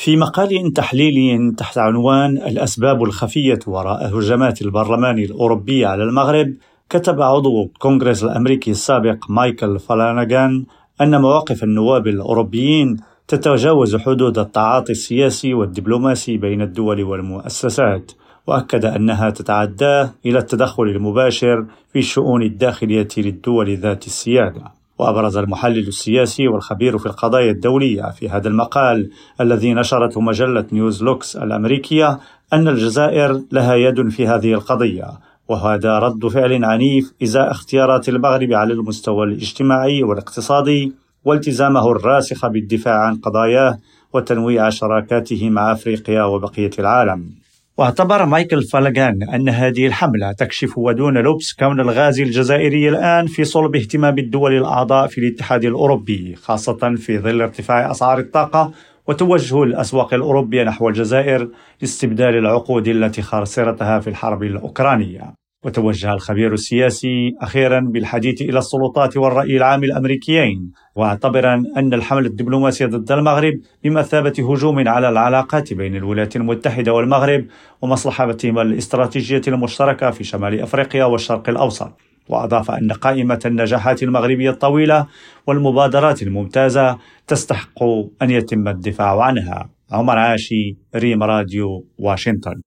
في مقال تحليلي تحت عنوان الأسباب الخفية وراء هجمات البرلمان الأوروبي على المغرب كتب عضو الكونغرس الأمريكي السابق مايكل فلانغان أن مواقف النواب الأوروبيين تتجاوز حدود التعاطي السياسي والدبلوماسي بين الدول والمؤسسات وأكد أنها تتعدى إلى التدخل المباشر في الشؤون الداخلية للدول ذات السيادة. وأبرز المحلل السياسي والخبير في القضايا الدولية في هذا المقال الذي نشرته مجلة نيوز لوكس الأمريكية أن الجزائر لها يد في هذه القضية وهذا رد فعل عنيف إزاء اختيارات المغرب على المستوى الاجتماعي والاقتصادي والتزامه الراسخ بالدفاع عن قضاياه وتنويع شراكاته مع أفريقيا وبقية العالم. واعتبر مايكل فالغان أن هذه الحملة تكشف ودون لبس كون الغاز الجزائري الآن في صلب اهتمام الدول الأعضاء في الاتحاد الأوروبي خاصة في ظل ارتفاع أسعار الطاقة وتوجه الأسواق الأوروبية نحو الجزائر لاستبدال العقود التي خسرتها في الحرب الأوكرانية. وتوجه الخبير السياسي أخيرا بالحديث إلى السلطات والرأي العام الأمريكيين واعتبرا أن الحملة الدبلوماسية ضد المغرب بمثابة هجوم على العلاقات بين الولايات المتحدة والمغرب ومصلحتهما الاستراتيجية المشتركة في شمال أفريقيا والشرق الأوسط. وأضاف أن قائمة النجاحات المغربية الطويلة والمبادرات الممتازة تستحق أن يتم الدفاع عنها. عمر عاشي ريم راديو واشنطن.